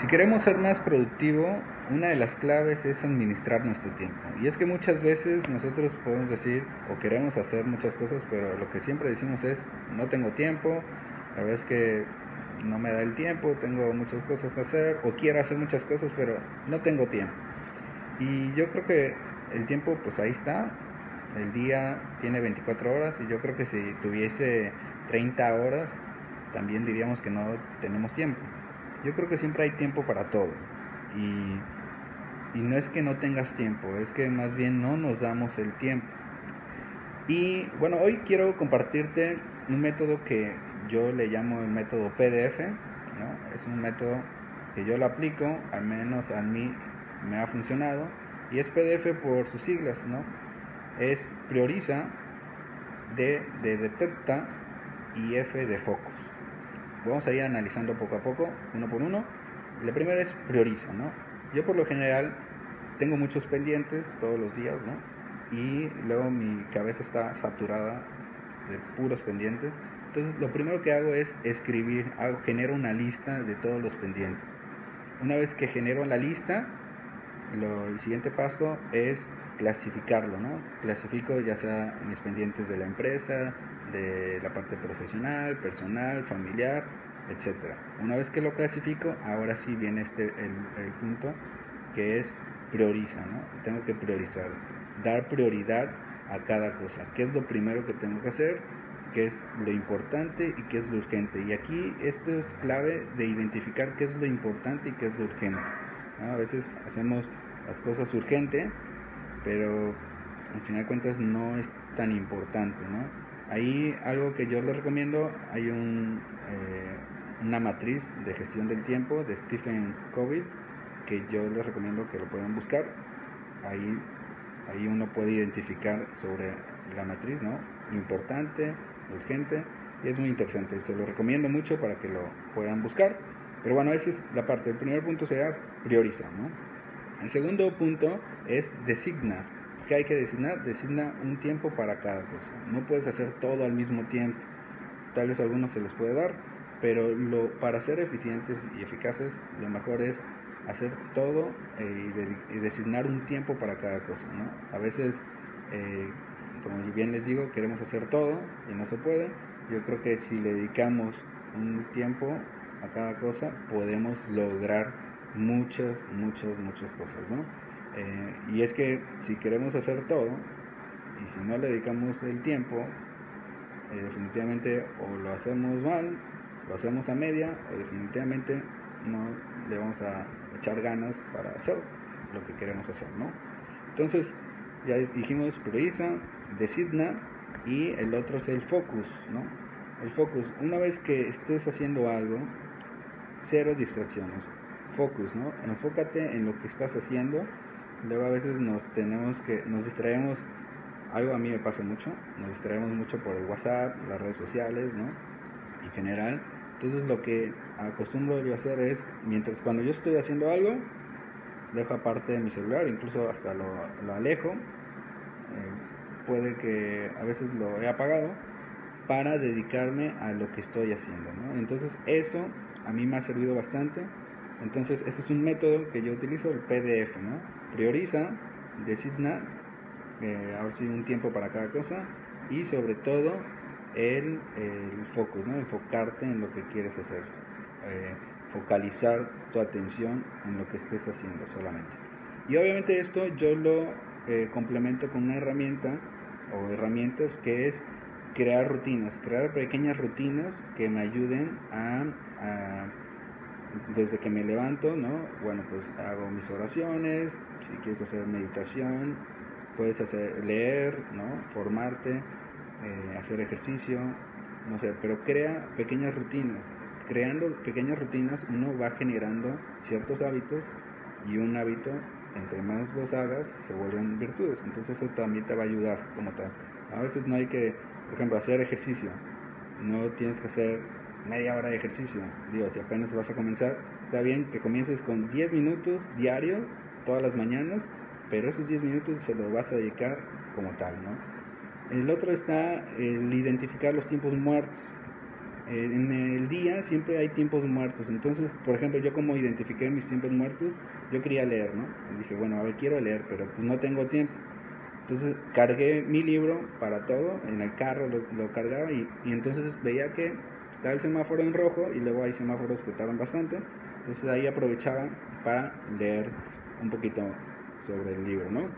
Si queremos ser más productivo, una de las claves es administrar nuestro tiempo. Y es que muchas veces nosotros podemos decir o queremos hacer muchas cosas, pero lo que siempre decimos es, no tengo tiempo, la verdad es que no me da el tiempo, tengo muchas cosas que hacer, o quiero hacer muchas cosas, pero no tengo tiempo. Y yo creo que el tiempo, pues ahí está, el día tiene 24 horas y yo creo que si tuviese 30 horas, también diríamos que no tenemos tiempo. Yo creo que siempre hay tiempo para todo. Y, y no es que no tengas tiempo, es que más bien no nos damos el tiempo. Y bueno, hoy quiero compartirte un método que yo le llamo el método PDF. ¿no? Es un método que yo lo aplico, al menos a mí me ha funcionado. Y es PDF por sus siglas, ¿no? Es prioriza, D de detecta y F de focus. Vamos a ir analizando poco a poco, uno por uno. La primera es prioriza, ¿no? Yo por lo general tengo muchos pendientes todos los días, ¿no? Y luego mi cabeza está saturada de puros pendientes. Entonces lo primero que hago es escribir, hago, genero una lista de todos los pendientes. Una vez que genero la lista, lo, el siguiente paso es clasificarlo, ¿no? Clasifico ya sea mis pendientes de la empresa, de la parte profesional, personal, familiar, etc. Una vez que lo clasifico, ahora sí viene este el, punto que es prioriza, ¿no? Tengo que priorizar, dar prioridad a cada cosa. ¿Qué es lo primero que tengo que hacer? ¿Qué es lo importante y qué es lo urgente? Y aquí esto es clave de identificar qué es lo importante y qué es lo urgente. A veces hacemos las cosas urgentes, pero al final de cuentas no es tan importante, ¿no? Ahí algo que yo les recomiendo, hay eh, una matriz de gestión del tiempo de Stephen Covey que yo les recomiendo que lo puedan buscar. Ahí, ahí uno puede identificar sobre la matriz, ¿no? Importante, urgente, y es muy interesante. Se lo recomiendo mucho para que lo puedan buscar. Pero bueno, esa es la parte. El primer punto sería priorizar, ¿no? El segundo punto es designar ¿Qué hay que designar? Designa un tiempo para cada cosa. No puedes hacer todo al mismo tiempo. Tal vez a algunos se les puede dar, pero lo, para ser eficientes y eficaces, lo mejor es hacer todo eh, y, designar un tiempo para cada cosa. A veces, eh, como bien les digo, queremos hacer todo y no se puede. Yo creo que si le dedicamos un tiempo a cada cosa, podemos lograr muchas, muchas, muchas cosas. ¿no? Eh, y es que si queremos hacer todo y si no le dedicamos el tiempo, eh, definitivamente o lo hacemos mal, lo hacemos a media o definitivamente no le vamos a echar ganas para hacer lo que queremos hacer, ¿no? Entonces, ya dijimos prioriza, designa y el otro es el focus, ¿no? El focus, una vez que estés haciendo algo, cero distracciones. Focus, ¿no? Enfócate en lo que estás haciendo Luego a veces nos tenemos que, nos distraemos, algo a mí me pasa mucho, nos distraemos mucho por el WhatsApp, las redes sociales, ¿no? En general. Entonces lo que acostumbro yo hacer es, mientras cuando yo estoy haciendo algo, dejo aparte de mi celular, incluso hasta lo, lo alejo. Eh, puede que a veces lo he apagado para dedicarme a lo que estoy haciendo. Entonces eso a mí me ha servido bastante. Entonces, ese es un método que yo utilizo, el PDF, prioriza, designa, eh, ahora sí un tiempo para cada cosa y sobre todo el, el focus, ¿no? enfocarte en lo que quieres hacer, eh, focalizar tu atención en lo que estés haciendo solamente. Y obviamente esto yo lo eh, complemento con una herramienta o herramientas que es crear rutinas, crear pequeñas rutinas que me ayuden a desde que me levanto, ¿no? Bueno, pues hago mis oraciones, si quieres hacer meditación, puedes hacer leer, ¿no? Formarte, eh, hacer ejercicio, no sé, pero crea pequeñas rutinas. Creando pequeñas rutinas uno va generando ciertos hábitos y un hábito, entre más los hagas, se vuelven virtudes. Entonces eso también te va a ayudar como tal. A veces no hay que, por ejemplo, hacer ejercicio. No tienes que hacer media hora de ejercicio. Digo, si apenas vas a comenzar, está bien que comiences con 10 minutos diario, todas las mañanas, pero esos 10 minutos se los vas a dedicar como tal, ¿no? El otro está el identificar los tiempos muertos. eh, en el día siempre hay tiempos muertos. Entonces, por ejemplo, yo como identifiqué mis tiempos muertos, yo quería leer, ¿no? Y dije, bueno, a ver, quiero leer, pero pues no tengo tiempo. Entonces cargué mi libro para todo, en el carro lo, cargaba y, y, entonces veía que estaba el semáforo en rojo y luego hay semáforos que tardan bastante. Entonces ahí aprovechaba para leer un poquito sobre el libro, ¿no?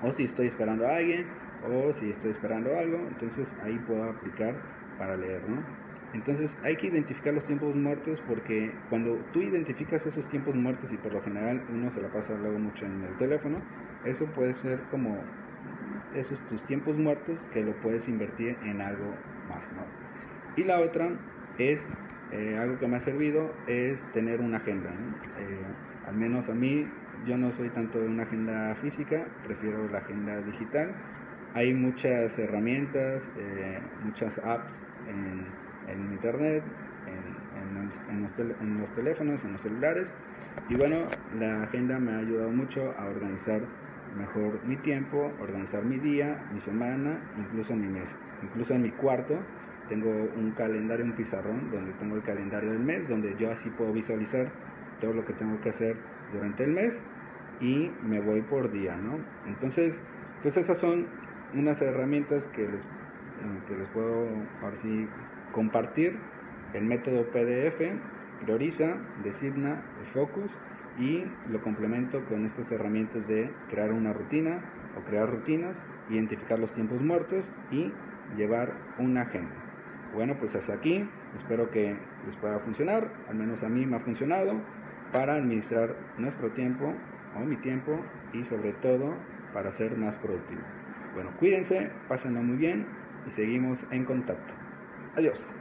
O si estoy esperando a alguien, o si estoy esperando algo, entonces ahí puedo aplicar para leer, ¿no? Entonces hay que identificar los tiempos muertos porque cuando tú identificas esos tiempos muertos y por lo general uno se la pasa luego mucho en el teléfono, eso puede ser como esos tus tiempos muertos que lo puedes invertir en algo más, ¿no? Y la otra es eh, algo que me ha servido es tener una agenda, eh, al menos a mí yo no soy tanto de una agenda física, prefiero la agenda digital. Hay muchas herramientas, eh, muchas apps en en internet, en, los en, los teléfonos, en los celulares. Y bueno, la agenda me ha ayudado mucho a organizar mejor mi tiempo, organizar mi día, mi semana, incluso mi mes. Incluso en mi cuarto tengo un calendario, un pizarrón, donde tengo el calendario del mes, donde yo así puedo visualizar todo lo que tengo que hacer durante el mes y me voy por día, ¿no? Entonces, pues esas son unas herramientas que les, eh, que les puedo ahora compartir el método PDF, prioriza, designa, focus y lo complemento con estas herramientas de crear una rutina o crear rutinas, identificar los tiempos muertos y llevar una agenda. Bueno, pues hasta aquí, espero que les pueda funcionar, al menos a mí me ha funcionado para administrar nuestro tiempo o mi tiempo y sobre todo para ser más productivo. Bueno, cuídense, pásenlo muy bien y seguimos en contacto. Adiós.